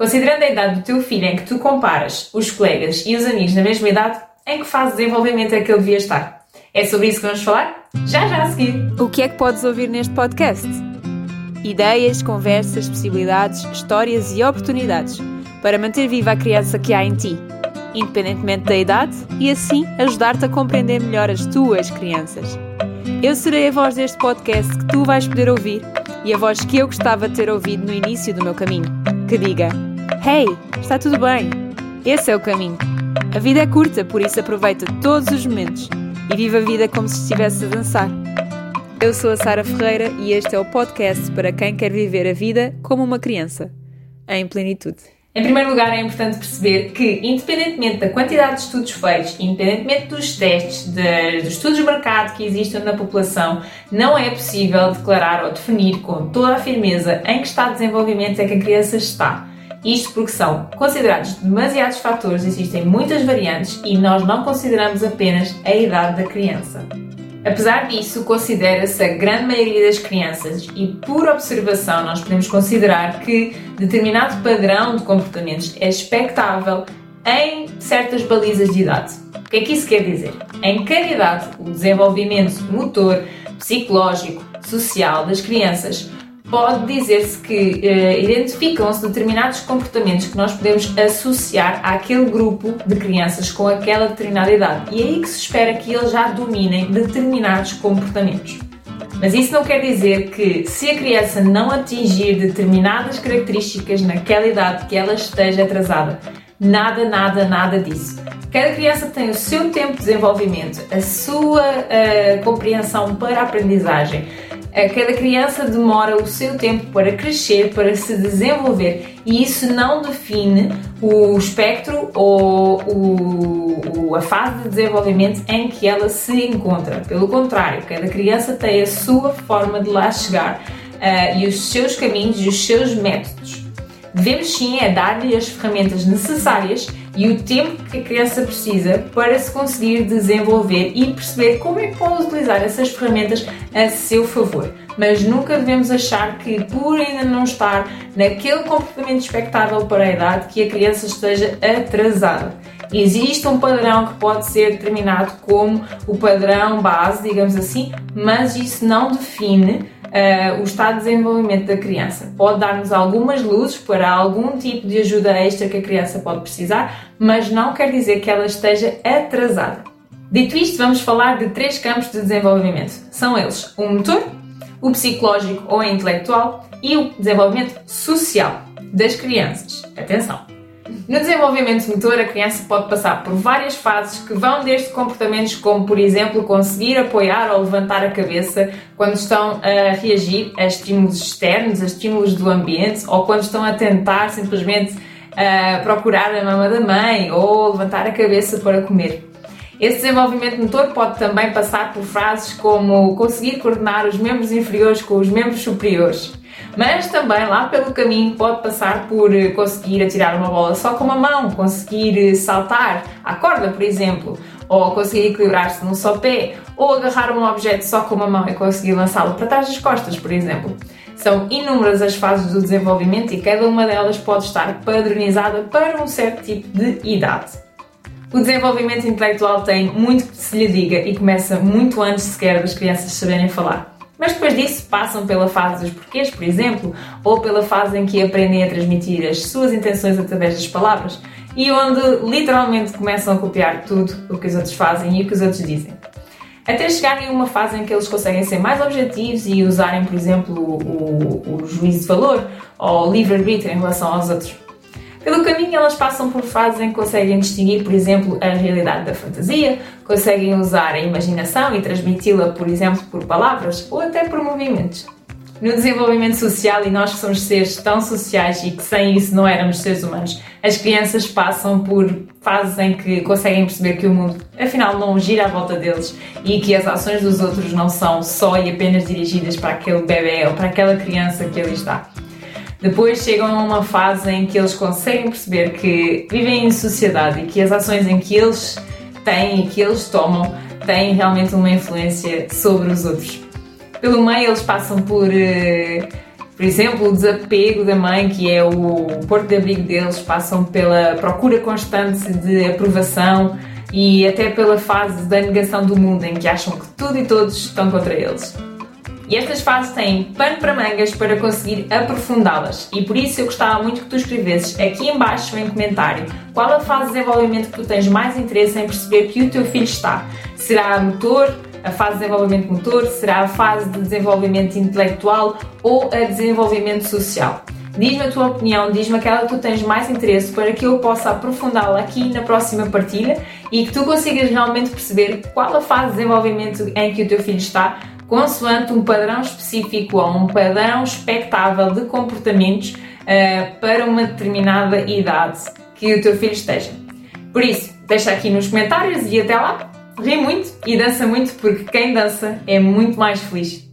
Considerando a idade do teu filho em que tu comparas os colegas e os amigos na mesma idade, em que fase de desenvolvimento é que ele devia estar? É sobre isso que vamos falar? Já já a seguir! O que é que podes ouvir neste podcast? Ideias, conversas, possibilidades, histórias e oportunidades para manter viva a criança que há em ti, independentemente da idade, e assim ajudar-te a compreender melhor as tuas crianças. Eu serei a voz deste podcast que tu vais poder ouvir e a voz que eu gostava de ter ouvido no início do meu caminho, que diga Hey, está tudo bem? Esse é o caminho. A vida é curta, por isso aproveita todos os momentos e viva a vida como se estivesse a dançar. Eu sou a Sara Ferreira e este é o podcast para quem quer viver a vida como uma criança, em plenitude. Em primeiro lugar, é importante perceber que, independentemente da quantidade de estudos feitos, independentemente dos testes, de, dos estudos de mercado que existem na população, não é possível declarar ou definir com toda a firmeza em que estado de desenvolvimento é que a criança está. Isto porque são considerados demasiados fatores, existem muitas variantes e nós não consideramos apenas a idade da criança. Apesar disso, considera-se a grande maioria das crianças e, por observação, nós podemos considerar que determinado padrão de comportamentos é expectável em certas balizas de idade. O que é que isso quer dizer? Em cada idade, o desenvolvimento motor, psicológico, social das crianças pode dizer-se que uh, identificam-se determinados comportamentos que nós podemos associar àquele grupo de crianças com aquela determinada idade. E é aí que se espera que eles já dominem determinados comportamentos. Mas isso não quer dizer que, se a criança não atingir determinadas características naquela idade, que ela esteja atrasada. Nada, nada, nada disso. Cada criança tem o seu tempo de desenvolvimento, a sua uh, compreensão para a aprendizagem Cada criança demora o seu tempo para crescer, para se desenvolver e isso não define o espectro ou o, a fase de desenvolvimento em que ela se encontra. Pelo contrário, cada criança tem a sua forma de lá chegar uh, e os seus caminhos e os seus métodos. Devemos sim é dar-lhe as ferramentas necessárias e o tempo que a criança precisa para se conseguir desenvolver e perceber como é que pode utilizar essas ferramentas a seu favor. Mas nunca devemos achar que, por ainda não estar naquele comportamento expectável para a idade, que a criança esteja atrasada. Existe um padrão que pode ser determinado como o padrão base, digamos assim, mas isso não define uh, o estado de desenvolvimento da criança. Pode dar-nos algumas luzes para algum tipo de ajuda extra que a criança pode precisar, mas não quer dizer que ela esteja atrasada. Dito isto, vamos falar de três campos de desenvolvimento. São eles o motor, o psicológico ou intelectual e o desenvolvimento social das crianças. Atenção! No desenvolvimento motor, a criança pode passar por várias fases que vão desde comportamentos como, por exemplo, conseguir apoiar ou levantar a cabeça quando estão a reagir a estímulos externos, a estímulos do ambiente, ou quando estão a tentar simplesmente uh, procurar a mama da mãe ou levantar a cabeça para comer. Esse desenvolvimento motor pode também passar por frases como conseguir coordenar os membros inferiores com os membros superiores mas também lá pelo caminho pode passar por eh, conseguir atirar uma bola só com uma mão, conseguir eh, saltar à corda, por exemplo, ou conseguir equilibrar-se num só pé, ou agarrar um objeto só com uma mão e conseguir lançá-lo para trás das costas, por exemplo. São inúmeras as fases do desenvolvimento e cada uma delas pode estar padronizada para um certo tipo de idade. O desenvolvimento intelectual tem muito que se lhe diga e começa muito antes sequer das crianças saberem falar. Mas depois disso passam pela fase dos porquês, por exemplo, ou pela fase em que aprendem a transmitir as suas intenções através das palavras e onde literalmente começam a copiar tudo o que os outros fazem e o que os outros dizem. Até chegarem a uma fase em que eles conseguem ser mais objetivos e usarem, por exemplo, o, o juízo de valor ou o livre-arbítrio em relação aos outros. Pelo caminho, elas passam por fases em que conseguem distinguir, por exemplo, a realidade da fantasia, conseguem usar a imaginação e transmiti-la, por exemplo, por palavras ou até por movimentos. No desenvolvimento social, e nós que somos seres tão sociais e que sem isso não éramos seres humanos, as crianças passam por fases em que conseguem perceber que o mundo afinal não gira à volta deles e que as ações dos outros não são só e apenas dirigidas para aquele bebê ou para aquela criança que ali está. Depois chegam a uma fase em que eles conseguem perceber que vivem em sociedade e que as ações em que eles têm e que eles tomam têm realmente uma influência sobre os outros. Pelo meio, eles passam por, uh, Por exemplo, o desapego da mãe, que é o porto de abrigo deles, passam pela procura constante de aprovação e até pela fase da negação do mundo, em que acham que tudo e todos estão contra eles. E estas fases têm pano para mangas para conseguir aprofundá-las. E por isso eu gostava muito que tu escrevesses aqui embaixo em comentário qual a fase de desenvolvimento que tu tens mais interesse em perceber que o teu filho está. Será motor, a fase de desenvolvimento motor, será a fase de desenvolvimento intelectual ou a desenvolvimento social. Diz-me a tua opinião, diz-me aquela que tu tens mais interesse para que eu possa aprofundá-la aqui na próxima partilha e que tu consigas realmente perceber qual a fase de desenvolvimento em que o teu filho está, consoante um padrão específico ou um padrão expectável de comportamentos uh, para uma determinada idade que o teu filho esteja. Por isso, deixa aqui nos comentários e até lá! Ri muito e dança muito porque quem dança é muito mais feliz.